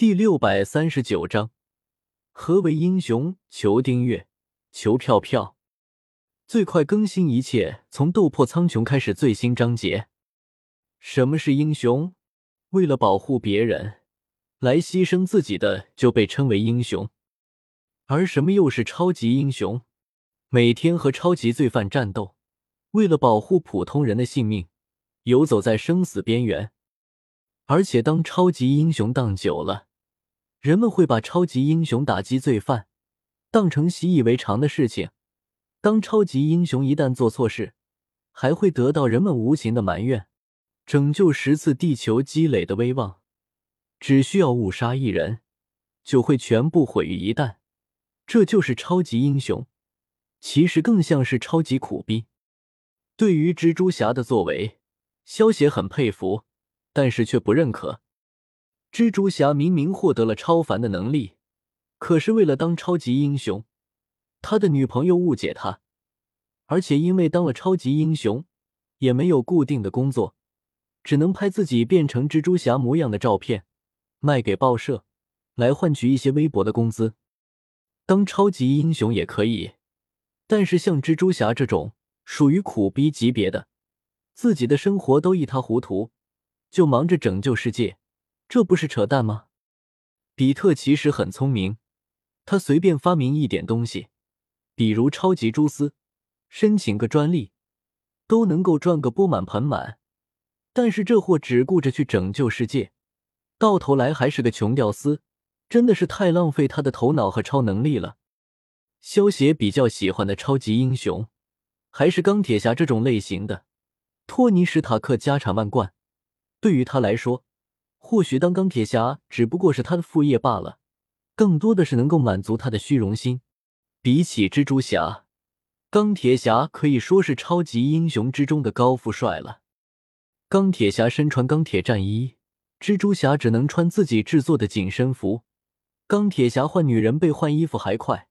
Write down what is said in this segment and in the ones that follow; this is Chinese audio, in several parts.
第六百三十九章，何为英雄？求订阅，求票票，最快更新一切从斗破苍穹开始最新章节。什么是英雄？为了保护别人，来牺牲自己的就被称为英雄。而什么又是超级英雄？每天和超级罪犯战斗，为了保护普通人的性命，游走在生死边缘。而且当超级英雄当久了。人们会把超级英雄打击罪犯当成习以为常的事情。当超级英雄一旦做错事，还会得到人们无情的埋怨。拯救十次地球积累的威望，只需要误杀一人，就会全部毁于一旦。这就是超级英雄，其实更像是超级苦逼。对于蜘蛛侠的作为，萧协很佩服，但是却不认可。蜘蛛侠明明获得了超凡的能力，可是为了当超级英雄，他的女朋友误解他，而且因为当了超级英雄，也没有固定的工作，只能拍自己变成蜘蛛侠模样的照片，卖给报社，来换取一些微薄的工资。当超级英雄也可以，但是像蜘蛛侠这种属于苦逼级别的，自己的生活都一塌糊涂，就忙着拯救世界。这不是扯淡吗？比特其实很聪明，他随便发明一点东西，比如超级蛛丝，申请个专利，都能够赚个钵满盆满。但是这货只顾着去拯救世界，到头来还是个穷屌丝，真的是太浪费他的头脑和超能力了。萧协比较喜欢的超级英雄，还是钢铁侠这种类型的。托尼·史塔克家产万贯，对于他来说。或许当钢铁侠只不过是他的副业罢了，更多的是能够满足他的虚荣心。比起蜘蛛侠，钢铁侠可以说是超级英雄之中的高富帅了。钢铁侠身穿钢铁战衣，蜘蛛侠只能穿自己制作的紧身服。钢铁侠换女人被换衣服还快，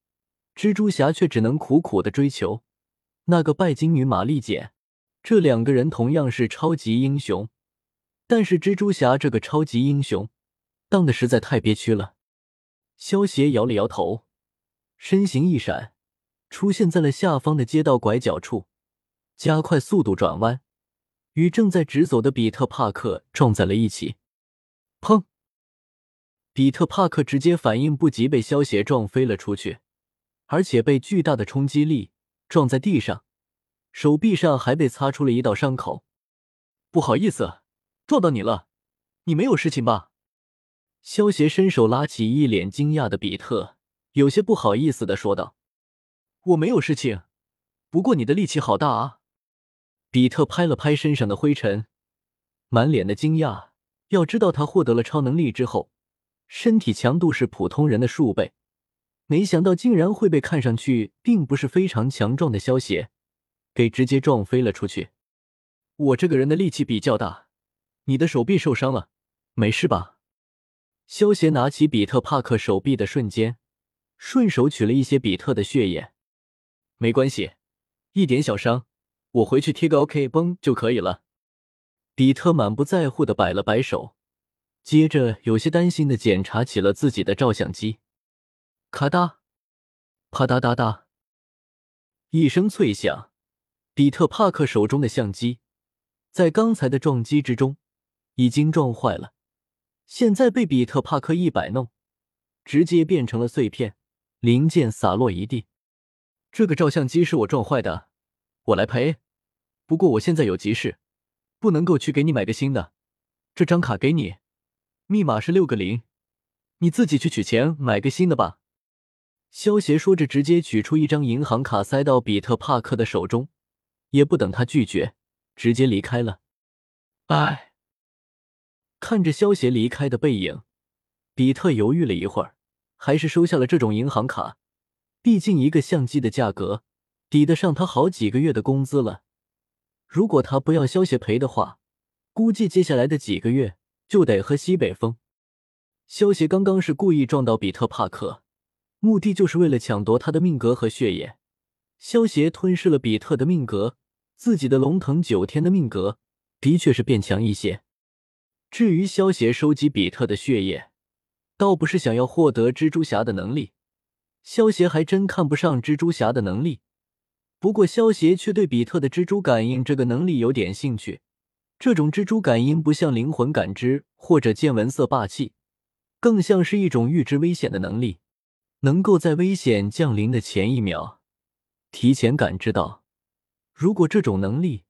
蜘蛛侠却只能苦苦的追求那个拜金女玛丽简。这两个人同样是超级英雄。但是蜘蛛侠这个超级英雄当的实在太憋屈了。萧协摇了摇头，身形一闪，出现在了下方的街道拐角处，加快速度转弯，与正在直走的比特·帕克撞在了一起。砰！比特·帕克直接反应不及，被萧协撞飞了出去，而且被巨大的冲击力撞在地上，手臂上还被擦出了一道伤口。不好意思。撞到你了，你没有事情吧？萧协伸手拉起一脸惊讶的比特，有些不好意思的说道：“我没有事情，不过你的力气好大啊！”比特拍了拍身上的灰尘，满脸的惊讶。要知道他获得了超能力之后，身体强度是普通人的数倍，没想到竟然会被看上去并不是非常强壮的萧协给直接撞飞了出去。我这个人的力气比较大。你的手臂受伤了，没事吧？萧协拿起比特帕克手臂的瞬间，顺手取了一些比特的血液。没关系，一点小伤，我回去贴个 OK 绷就可以了。比特满不在乎的摆了摆手，接着有些担心的检查起了自己的照相机。咔哒，啪嗒嗒嗒，一声脆响，比特帕克手中的相机在刚才的撞击之中。已经撞坏了，现在被比特帕克一摆弄，直接变成了碎片，零件洒落一地。这个照相机是我撞坏的，我来赔。不过我现在有急事，不能够去给你买个新的。这张卡给你，密码是六个零，你自己去取钱买个新的吧。萧协说着，直接取出一张银行卡塞到比特帕克的手中，也不等他拒绝，直接离开了。哎。看着萧协离开的背影，比特犹豫了一会儿，还是收下了这种银行卡。毕竟一个相机的价格抵得上他好几个月的工资了。如果他不要萧协赔的话，估计接下来的几个月就得喝西北风。萧协刚刚是故意撞到比特帕克，目的就是为了抢夺他的命格和血液。萧协吞噬了比特的命格，自己的龙腾九天的命格的确是变强一些。至于萧协收集比特的血液，倒不是想要获得蜘蛛侠的能力，萧协还真看不上蜘蛛侠的能力。不过萧协却对比特的蜘蛛感应这个能力有点兴趣。这种蜘蛛感应不像灵魂感知或者见闻色霸气，更像是一种预知危险的能力，能够在危险降临的前一秒提前感知到。如果这种能力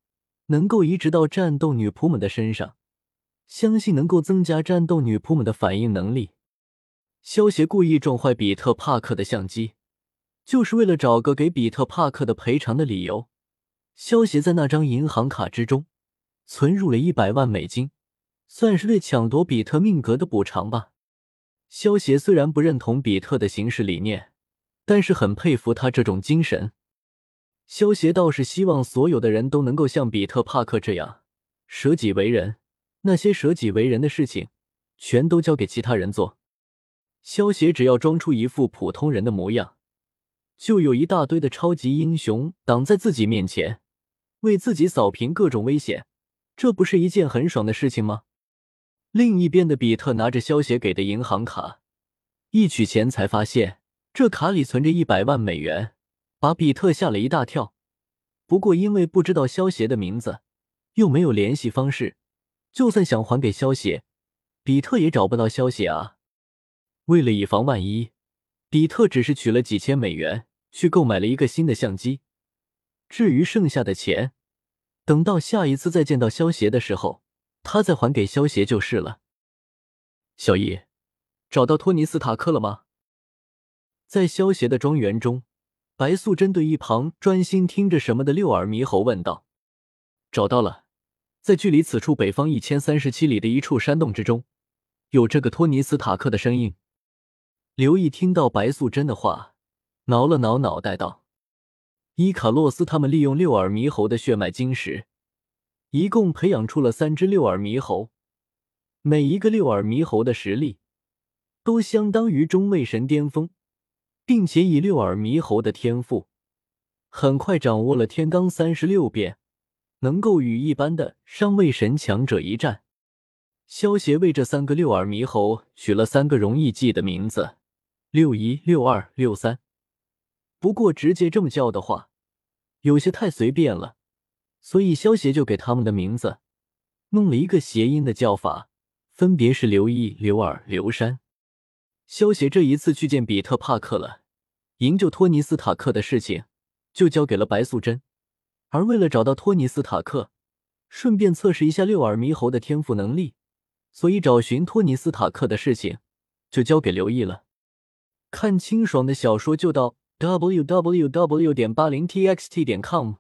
能够移植到战斗女仆们的身上，相信能够增加战斗女仆们的反应能力。萧协故意撞坏比特·帕克的相机，就是为了找个给比特·帕克的赔偿的理由。萧协在那张银行卡之中。存入了一百万美金，算是对抢夺比特命格的补偿吧。萧协虽然不认同比特的行事理念，但是很佩服他这种精神。萧协倒是希望所有的人都能够像比特·帕克这样舍己为人，那些舍己为人的事情全都交给其他人做。萧协只要装出一副普通人的模样，就有一大堆的超级英雄挡在自己面前，为自己扫平各种危险。这不是一件很爽的事情吗？另一边的比特拿着萧协给的银行卡，一取钱才发现这卡里存着一百万美元，把比特吓了一大跳。不过因为不知道萧协的名字，又没有联系方式，就算想还给萧协，比特也找不到萧协啊。为了以防万一，比特只是取了几千美元去购买了一个新的相机。至于剩下的钱，等到下一次再见到萧协的时候，他再还给萧协就是了。小易，找到托尼斯塔克了吗？在萧协的庄园中，白素贞对一旁专心听着什么的六耳猕猴问道：“找到了，在距离此处北方一千三十七里的一处山洞之中，有这个托尼斯塔克的身影。”刘毅听到白素贞的话，挠了挠脑袋道。伊卡洛斯他们利用六耳猕猴的血脉晶石，一共培养出了三只六耳猕猴。每一个六耳猕猴的实力都相当于中位神巅峰，并且以六耳猕猴的天赋，很快掌握了天罡三十六变，能够与一般的上位神强者一战。萧协为这三个六耳猕猴取了三个容易记的名字：六一、六二、六三。不过直接这么叫的话，有些太随便了，所以萧协就给他们的名字弄了一个谐音的叫法，分别是刘一、刘二、刘山。萧协这一次去见比特·帕克了，营救托尼斯塔克的事情就交给了白素贞，而为了找到托尼斯塔克，顺便测试一下六耳猕猴的天赋能力，所以找寻托尼斯塔克的事情就交给刘毅了。看清爽的小说就到。w w w. 点八零 t x t 点 com